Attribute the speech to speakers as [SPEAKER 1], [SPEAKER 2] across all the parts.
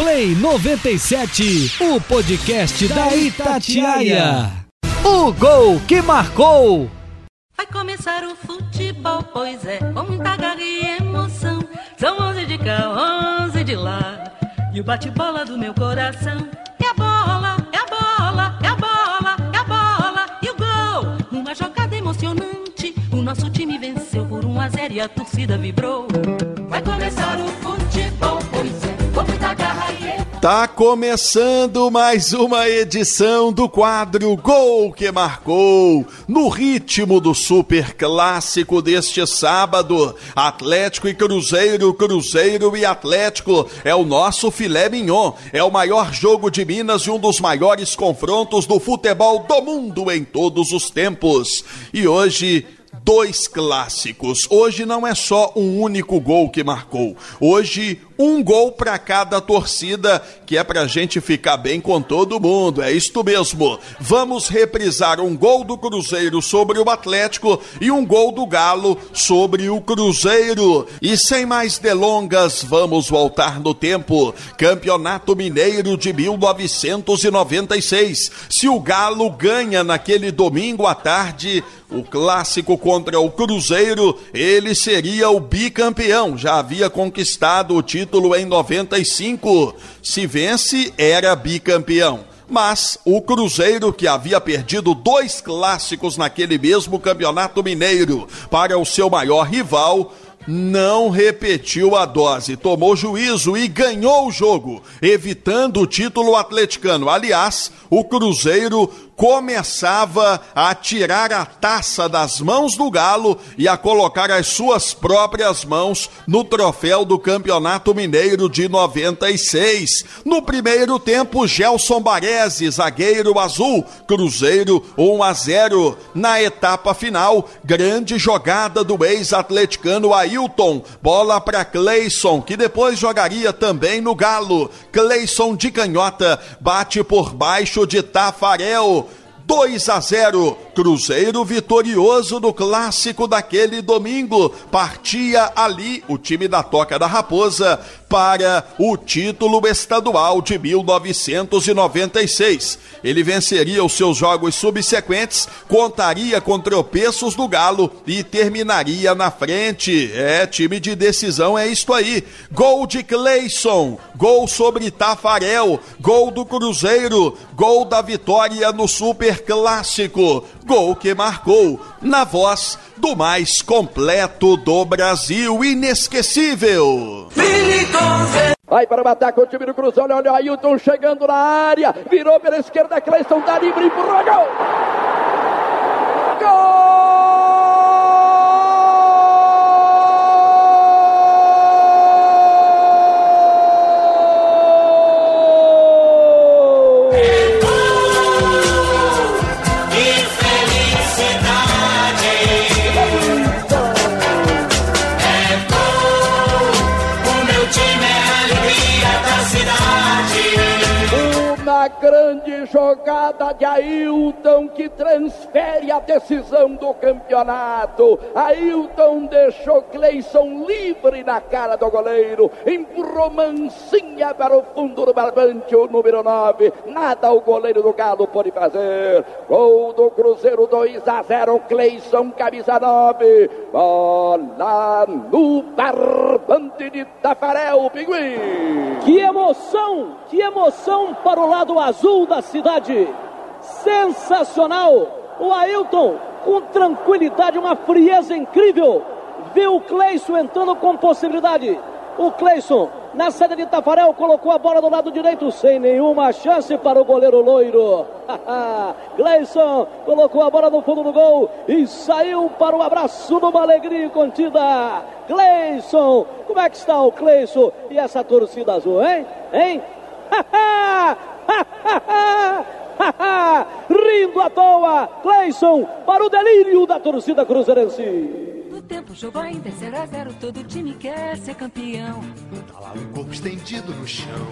[SPEAKER 1] Play 97, o podcast da Itatiaia. O gol que marcou.
[SPEAKER 2] Vai começar o futebol, pois é, com muita garra e emoção. São 11 de cá, 11 de lá. E o bate-bola do meu coração é a bola, é a bola, é a bola, é a bola. E o gol, uma jogada emocionante. O nosso time venceu por 1 a 0 e a torcida vibrou.
[SPEAKER 3] Tá começando mais uma edição do quadro Gol que Marcou, no ritmo do super clássico deste sábado. Atlético e Cruzeiro, Cruzeiro e Atlético é o nosso filé mignon. É o maior jogo de Minas e um dos maiores confrontos do futebol do mundo em todos os tempos. E hoje dois clássicos. Hoje não é só um único gol que marcou. Hoje um gol para cada torcida, que é pra gente ficar bem com todo mundo. É isto mesmo. Vamos reprisar um gol do Cruzeiro sobre o Atlético e um gol do Galo sobre o Cruzeiro. E sem mais delongas, vamos voltar no tempo. Campeonato Mineiro de 1996. Se o Galo ganha naquele domingo à tarde, o clássico contra o Cruzeiro, ele seria o bicampeão. Já havia conquistado o título em 95. Se vence, era bicampeão. Mas o Cruzeiro, que havia perdido dois clássicos naquele mesmo campeonato mineiro para o seu maior rival, não repetiu a dose, tomou juízo e ganhou o jogo, evitando o título atleticano. Aliás, o Cruzeiro começava a tirar a taça das mãos do Galo e a colocar as suas próprias mãos no troféu do Campeonato Mineiro de 96. No primeiro tempo, Gelson Baresi, zagueiro azul, Cruzeiro 1 a 0. Na etapa final, grande jogada do ex-atleticano Ailton, bola para Cleison, que depois jogaria também no Galo. Cleison de canhota bate por baixo de Tafarel. 2 a 0. Cruzeiro vitorioso no clássico daquele domingo. Partia ali o time da Toca da Raposa para o título estadual de 1996. Ele venceria os seus jogos subsequentes, contaria com tropeços do Galo e terminaria na frente. É, time de decisão é isto aí. Gol de Cleison, gol sobre Tafarel, gol do Cruzeiro, gol da vitória no Super Clássico. Gol que marcou na voz do mais completo do Brasil, inesquecível.
[SPEAKER 4] Vai para o ataque o time do Cruzeiro. Olha o Ailton chegando na área. Virou pela esquerda. Cleison dá livre. Empurrou. Gol! Gol!
[SPEAKER 5] Cidade.
[SPEAKER 4] Grande jogada de Ailton que transfere a decisão do campeonato. Ailton deixou Cleison livre na cara do goleiro. Empurrou mansinha para o fundo do barbante, o número 9. Nada o goleiro do Galo pode fazer. Gol do Cruzeiro 2 a 0. Cleison, camisa 9. Bola no barbante de Tafarel, Pinguim.
[SPEAKER 6] Que emoção, que emoção para o lado azul da cidade. Sensacional. O Ailton, com tranquilidade, uma frieza incrível. Viu o Cleison entrando com possibilidade. O Cleison, na saída de Tafarel, colocou a bola do lado direito, sem nenhuma chance para o goleiro loiro. Cleison colocou a bola no fundo do gol e saiu para o abraço numa alegria contida. Cleison, como é que está o Cleison e essa torcida azul, hein? Hein? Rindo à toa, Cleison, para o delírio da torcida cruzeirense.
[SPEAKER 2] O tempo jogou ainda é 0 a 0. Todo time quer ser campeão.
[SPEAKER 7] Tá lá o corpo estendido no chão.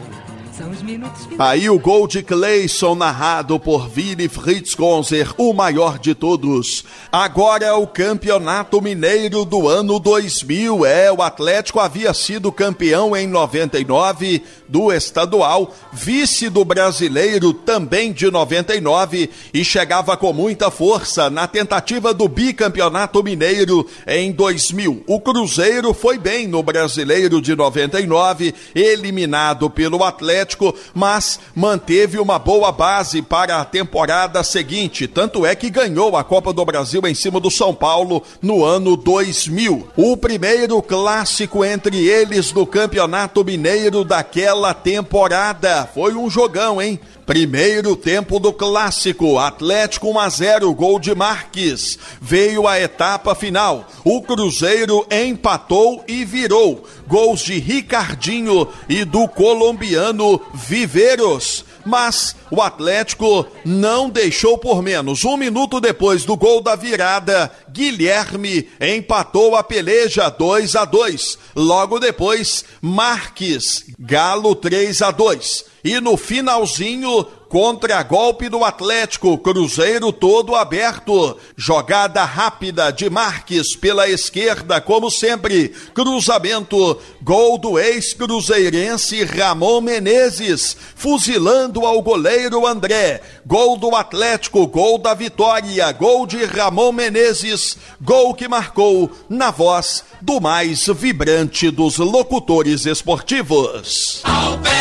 [SPEAKER 3] Aí o gol de Cleison, narrado por Willy Fritz Gonzer, o maior de todos. Agora é o Campeonato Mineiro do ano 2000. É, o Atlético havia sido campeão em 99 do estadual, vice do brasileiro também de 99 e chegava com muita força na tentativa do bicampeonato mineiro em 2000. O Cruzeiro foi bem no brasileiro de 99, eliminado pelo Atlético, mas manteve uma boa base para a temporada seguinte. Tanto é que ganhou a Copa do Brasil em cima do São Paulo no ano 2000. O primeiro clássico entre eles no Campeonato Mineiro daquela temporada. Foi um jogão, hein? Primeiro tempo do clássico, Atlético 1 a 0, gol de Marques. Veio a etapa final. O Cruzeiro empatou e virou. Gols de Ricardinho e do colombiano Viveiros mas o Atlético não deixou por menos. Um minuto depois do gol da virada, Guilherme empatou a peleja 2 a 2. Logo depois, Marques, Galo 3 a 2. E no finalzinho, Contra-golpe do Atlético, Cruzeiro todo aberto. Jogada rápida de Marques pela esquerda, como sempre. Cruzamento, gol do ex-cruzeirense Ramon Menezes, fuzilando ao goleiro André. Gol do Atlético, gol da vitória, gol de Ramon Menezes, gol que marcou na voz do mais vibrante dos locutores esportivos.
[SPEAKER 5] Rodrigues.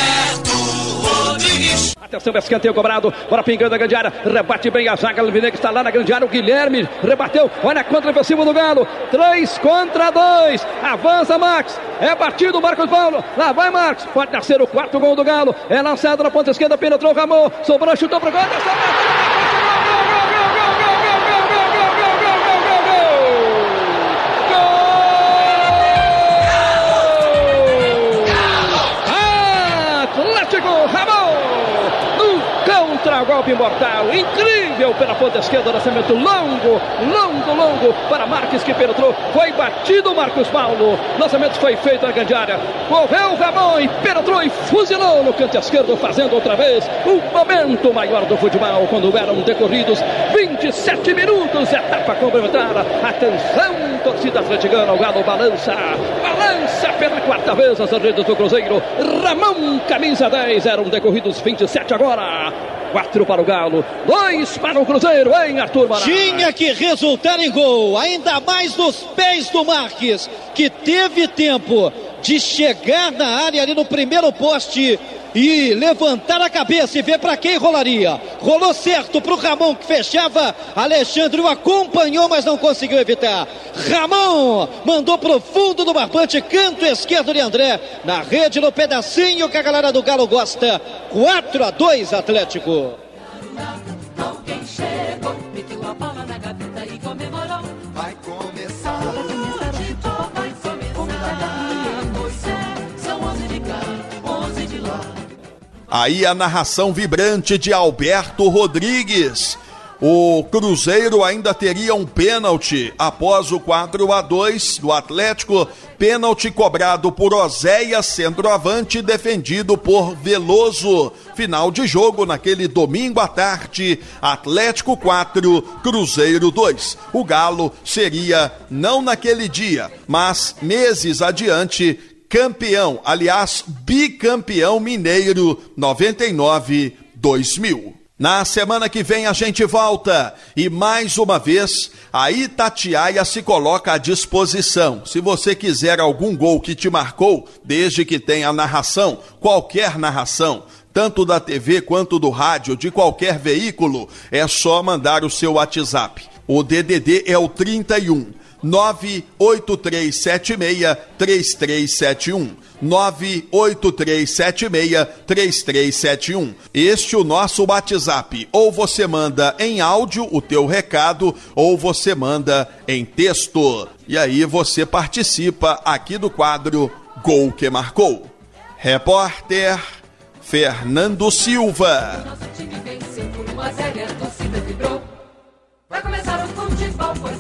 [SPEAKER 6] Atenção, escanteio cobrado. Bora pingando a grande área. Rebate bem a zaga. Que está lá na grande área. O Guilherme rebateu. Olha a contra ofensiva do Galo. Três contra dois. Avança Max. É batido Marcos Paulo. Lá vai Marcos. Pode nascer o quarto gol do Galo. É lançado na ponta esquerda. Penetrou o Ramon. Sobrou, chutou pro gol. Atenção, contra-golpe mortal, incrível pela ponta esquerda, lançamento longo, longo, longo para Marques que penetrou, foi batido Marcos Paulo, lançamento foi feito na grande área, correu Ramon penetrou e fuzilou no canto esquerdo, fazendo outra vez o momento maior do futebol, quando eram decorridos 27 minutos, etapa complementar, atenção torcida atleticana, o Galo balança, balança pela quarta vez as redes do Cruzeiro, Ramon, camisa 10, eram decorridos 27 agora, 4 para o Galo, 2 para o Cruzeiro, hein, Arthur Mará?
[SPEAKER 7] Tinha que resultar em gol, ainda mais nos pés do Marques, que teve tempo de chegar na área ali no primeiro poste e levantar a cabeça e ver para quem rolaria. Rolou certo para o Ramon que fechava. Alexandre o acompanhou, mas não conseguiu evitar. Ramon mandou para o fundo do barbante, canto esquerdo de André. Na rede, no pedacinho que a galera do Galo gosta. 4 a 2 Atlético.
[SPEAKER 3] Aí a narração vibrante de Alberto Rodrigues. O Cruzeiro ainda teria um pênalti após o 4 a 2 do Atlético, pênalti cobrado por Oséia, centroavante, defendido por Veloso. Final de jogo naquele domingo à tarde, Atlético 4, Cruzeiro 2. O Galo seria não naquele dia, mas meses adiante, campeão, aliás, bicampeão mineiro 99-2000. Na semana que vem a gente volta e mais uma vez a Itatiaia se coloca à disposição. Se você quiser algum gol que te marcou, desde que tenha narração, qualquer narração, tanto da TV quanto do rádio, de qualquer veículo, é só mandar o seu WhatsApp. O DDD é o 31 983763371. 983763371. Este é o nosso WhatsApp. Ou você manda em áudio o teu recado, ou você manda em texto. E aí você participa aqui do quadro Gol que Marcou. Repórter Fernando Silva.
[SPEAKER 2] Nosso time venceu por 1 a 0 a torcida vibrou. Vai começar o futebol, pois